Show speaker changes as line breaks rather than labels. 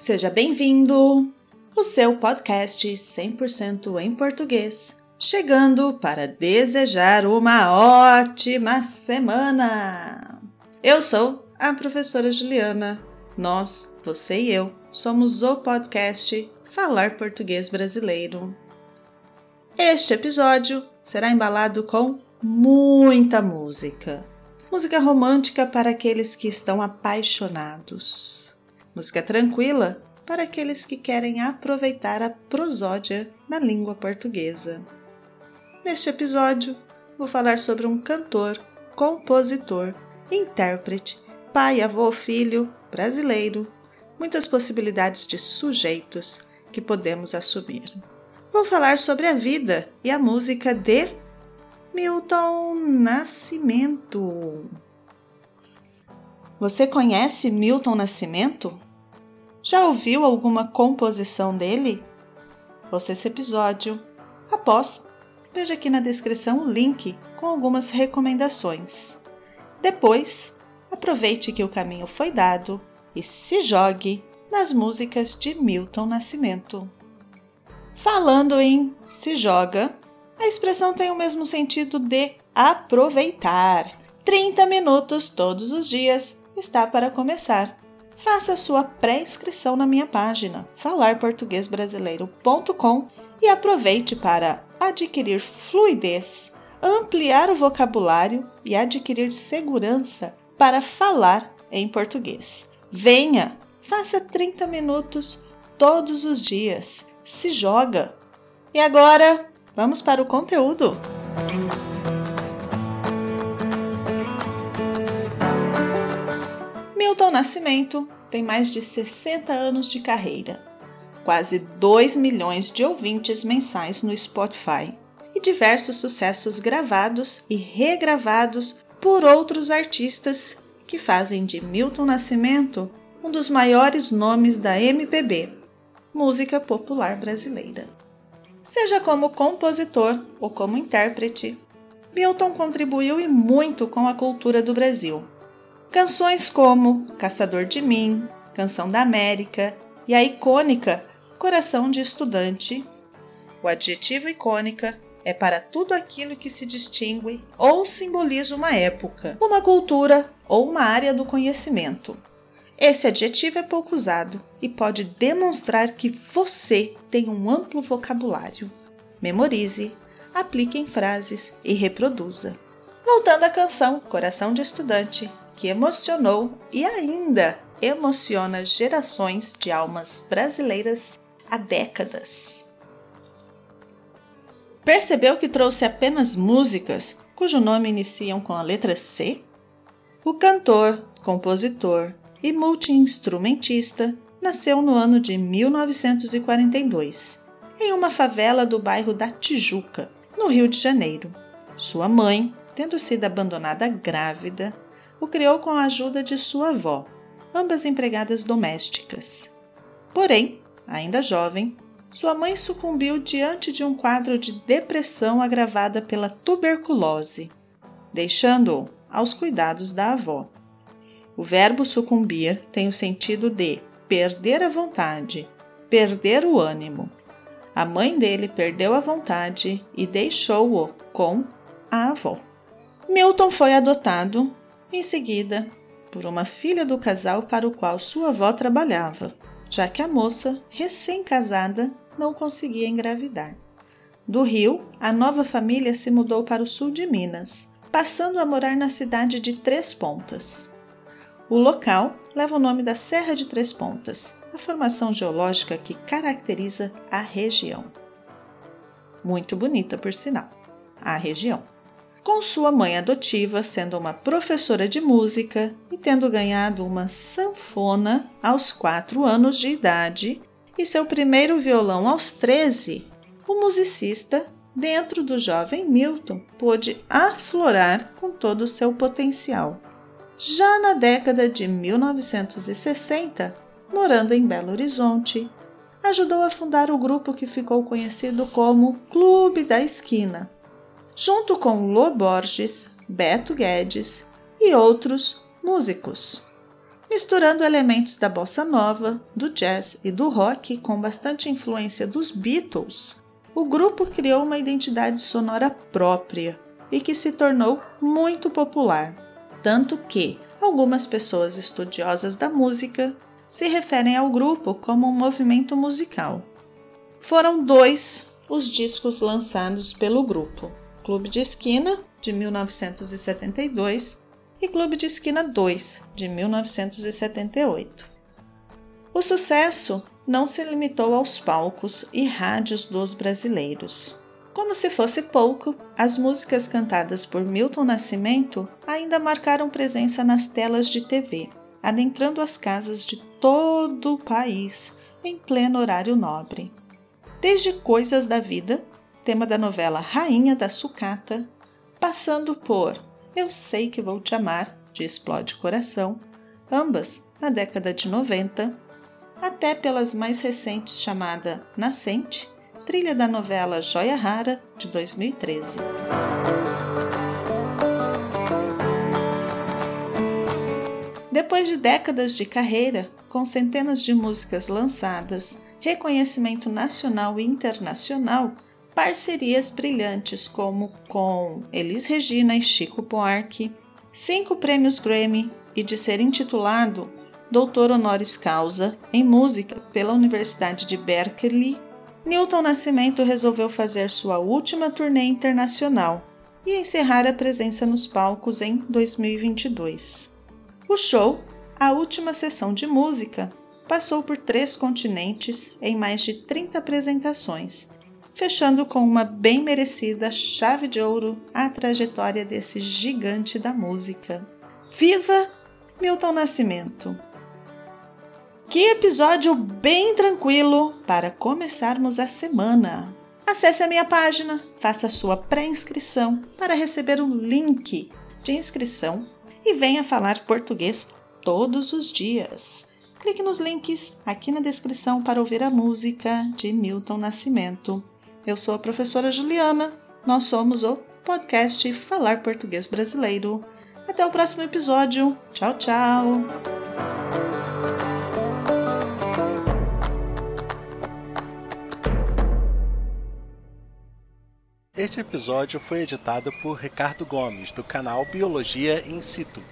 Seja bem-vindo! O seu podcast 100% em português, chegando para desejar uma ótima semana! Eu sou a professora Juliana. Nós, você e eu, somos o podcast Falar Português Brasileiro. Este episódio será embalado com muita música. Música romântica para aqueles que estão apaixonados Música tranquila para aqueles que querem aproveitar a prosódia na língua portuguesa. Neste episódio, vou falar sobre um cantor, compositor, intérprete, pai, avô, filho, brasileiro, muitas possibilidades de sujeitos que podemos assumir. Vou falar sobre a vida e a música de Milton Nascimento. Você conhece Milton Nascimento? Já ouviu alguma composição dele? Ouça esse episódio. Após, veja aqui na descrição o link com algumas recomendações. Depois, aproveite que o caminho foi dado e se jogue nas músicas de Milton Nascimento. Falando em se joga, a expressão tem o mesmo sentido de aproveitar. 30 minutos todos os dias está para começar. Faça sua pré-inscrição na minha página falarportuguesbrasileiro.com e aproveite para adquirir fluidez, ampliar o vocabulário e adquirir segurança para falar em português. Venha, faça 30 minutos todos os dias. Se joga. E agora, vamos para o conteúdo. Milton Nascimento tem mais de 60 anos de carreira, quase 2 milhões de ouvintes mensais no Spotify e diversos sucessos gravados e regravados por outros artistas que fazem de Milton Nascimento um dos maiores nomes da MPB, música popular brasileira. Seja como compositor ou como intérprete, Milton contribuiu e muito com a cultura do Brasil Canções como Caçador de Mim, Canção da América e a icônica Coração de Estudante. O adjetivo icônica é para tudo aquilo que se distingue ou simboliza uma época, uma cultura ou uma área do conhecimento. Esse adjetivo é pouco usado e pode demonstrar que você tem um amplo vocabulário. Memorize, aplique em frases e reproduza. Voltando à canção Coração de Estudante, que emocionou e ainda emociona gerações de almas brasileiras há décadas. Percebeu que trouxe apenas músicas cujo nome iniciam com a letra C? O cantor, compositor e multiinstrumentista nasceu no ano de 1942, em uma favela do bairro da Tijuca, no Rio de Janeiro. Sua mãe, tendo sido abandonada grávida, o criou com a ajuda de sua avó, ambas empregadas domésticas. Porém, ainda jovem, sua mãe sucumbiu diante de um quadro de depressão agravada pela tuberculose, deixando-o aos cuidados da avó. O verbo sucumbir tem o sentido de perder a vontade, perder o ânimo. A mãe dele perdeu a vontade e deixou-o com a avó. Milton foi adotado em seguida, por uma filha do casal para o qual sua avó trabalhava, já que a moça, recém-casada, não conseguia engravidar. Do Rio, a nova família se mudou para o sul de Minas, passando a morar na cidade de Três Pontas. O local leva o nome da Serra de Três Pontas, a formação geológica que caracteriza a região. Muito bonita, por sinal, a região com sua mãe adotiva sendo uma professora de música e tendo ganhado uma sanfona aos 4 anos de idade e seu primeiro violão aos 13, o musicista, dentro do jovem Milton, pôde aflorar com todo o seu potencial. Já na década de 1960, morando em Belo Horizonte, ajudou a fundar o grupo que ficou conhecido como Clube da Esquina junto com Lô Borges, Beto Guedes e outros músicos. Misturando elementos da bossa nova, do jazz e do rock com bastante influência dos Beatles, o grupo criou uma identidade sonora própria e que se tornou muito popular, tanto que algumas pessoas estudiosas da música se referem ao grupo como um movimento musical. Foram dois os discos lançados pelo grupo: Clube de Esquina, de 1972, e Clube de Esquina 2, de 1978. O sucesso não se limitou aos palcos e rádios dos brasileiros. Como se fosse pouco, as músicas cantadas por Milton Nascimento ainda marcaram presença nas telas de TV, adentrando as casas de todo o país em pleno horário nobre. Desde Coisas da Vida, tema da novela Rainha da Sucata, passando por Eu Sei Que Vou Te Amar, de Explode Coração, ambas na década de 90, até pelas mais recentes chamada Nascente, trilha da novela Joia Rara, de 2013. Depois de décadas de carreira, com centenas de músicas lançadas, reconhecimento nacional e internacional, parcerias brilhantes como com Elis Regina e Chico Buarque, cinco prêmios Grammy e de ser intitulado Doutor Honoris Causa em Música pela Universidade de Berkeley Newton Nascimento resolveu fazer sua última turnê internacional e encerrar a presença nos palcos em 2022. O show, a última sessão de música, passou por três continentes em mais de 30 apresentações, fechando com uma bem merecida chave de ouro à trajetória desse gigante da música. Viva Milton Nascimento! Que episódio bem tranquilo para começarmos a semana! Acesse a minha página, faça sua pré-inscrição para receber o link de inscrição e venha falar português todos os dias. Clique nos links aqui na descrição para ouvir a música de Milton Nascimento. Eu sou a professora Juliana, nós somos o podcast Falar Português Brasileiro. Até o próximo episódio. Tchau, tchau!
Este episódio foi editado por Ricardo Gomes, do canal Biologia in Situ.